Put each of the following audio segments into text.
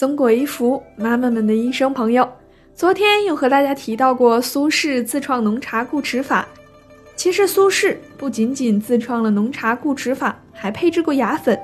松果一福，妈妈们的医生朋友。昨天有和大家提到过苏轼自创浓茶固齿法。其实苏轼不仅仅自创了浓茶固齿法，还配制过牙粉。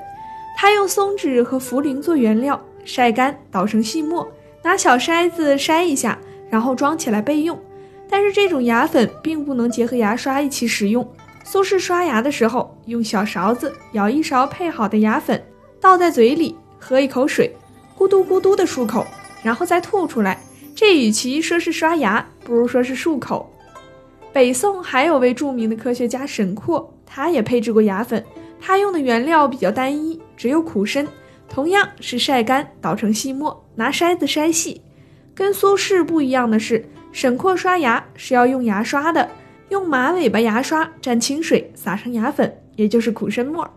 他用松脂和茯苓做原料，晒干捣成细末，拿小筛子筛一下，然后装起来备用。但是这种牙粉并不能结合牙刷一起使用。苏轼刷牙的时候，用小勺子舀一勺配好的牙粉，倒在嘴里，喝一口水。咕嘟咕嘟的漱口，然后再吐出来。这与其说是刷牙，不如说是漱口。北宋还有位著名的科学家沈括，他也配制过牙粉。他用的原料比较单一，只有苦参，同样是晒干捣成细末，拿筛子筛细。跟苏轼不一样的是，沈括刷牙是要用牙刷的，用马尾巴牙刷蘸清水，撒上牙粉，也就是苦参末。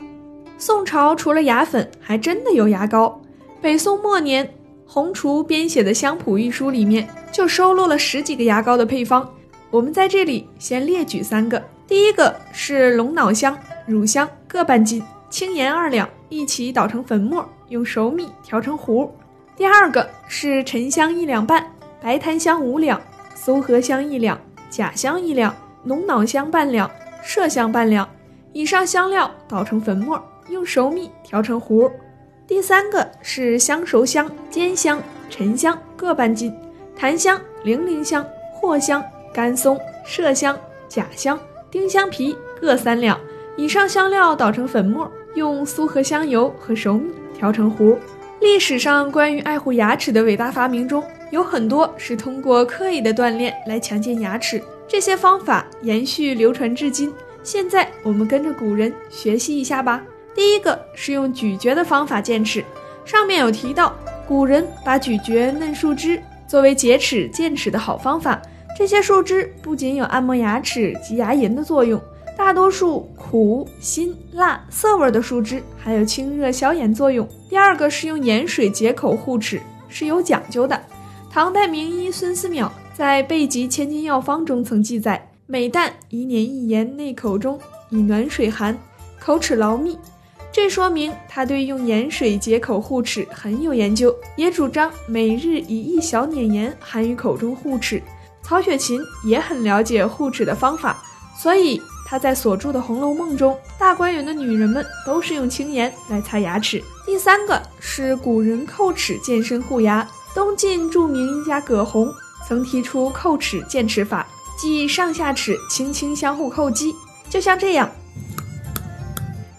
宋朝除了牙粉，还真的有牙膏。北宋末年，洪厨编写的《香谱御书》里面就收录了十几个牙膏的配方。我们在这里先列举三个：第一个是龙脑香、乳香各半斤，青盐二两，一起捣成粉末，用熟蜜调成糊；第二个是沉香一两半，白檀香五两，苏合香一两，甲香一两，龙脑香半两，麝香半两，以上香料捣成粉末，用熟蜜调成糊。第三个是香熟香、煎香、沉香各半斤，檀香、零陵香、藿香、甘松、麝香、甲香、丁香皮各三两，以上香料捣成粉末，用苏合香油和熟米调成糊。历史上关于爱护牙齿的伟大发明中，有很多是通过刻意的锻炼来强健牙齿，这些方法延续流传至今。现在我们跟着古人学习一下吧。第一个是用咀嚼的方法健齿，上面有提到，古人把咀嚼嫩树枝作为洁齿健齿的好方法。这些树枝不仅有按摩牙齿及牙龈的作用，大多数苦、辛、辣、涩味的树枝还有清热消炎作用。第二个是用盐水解口护齿，是有讲究的。唐代名医孙思邈在《备急千金药方》中曾记载：每旦一年一盐内口中，以暖水寒，口齿劳密。这说明他对用盐水解口护齿很有研究，也主张每日以一小碾盐含于口中护齿。曹雪芹也很了解护齿的方法，所以他在所著的《红楼梦》中，大观园的女人们都是用青盐来擦牙齿。第三个是古人叩齿健身护牙，东晋著名医家葛洪曾提出叩齿健齿法，即上下齿轻轻相互叩击，就像这样。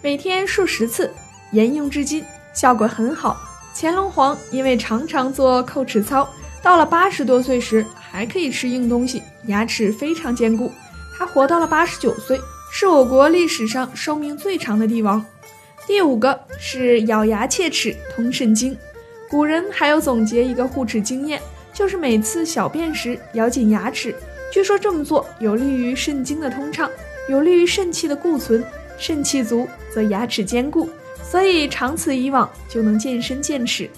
每天数十次，沿用至今，效果很好。乾隆皇因为常常做叩齿操，到了八十多岁时还可以吃硬东西，牙齿非常坚固。他活到了八十九岁，是我国历史上寿命最长的帝王。第五个是咬牙切齿通肾经，古人还有总结一个护齿经验，就是每次小便时咬紧牙齿。据说这么做有利于肾经的通畅，有利于肾气的固存。肾气足，则牙齿坚固，所以长此以往就能健身健齿。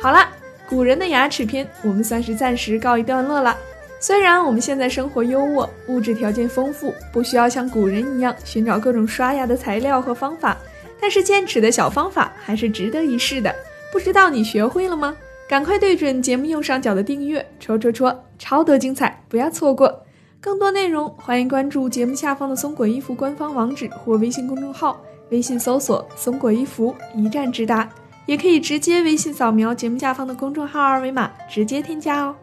好了，古人的牙齿篇我们算是暂时告一段落了。虽然我们现在生活优渥，物质条件丰富，不需要像古人一样寻找各种刷牙的材料和方法，但是健齿的小方法还是值得一试的。不知道你学会了吗？赶快对准节目右上角的订阅，戳戳戳，超多精彩，不要错过。更多内容，欢迎关注节目下方的松果衣服官方网址或微信公众号，微信搜索“松果衣服”，一站直达。也可以直接微信扫描节目下方的公众号二维码，直接添加哦。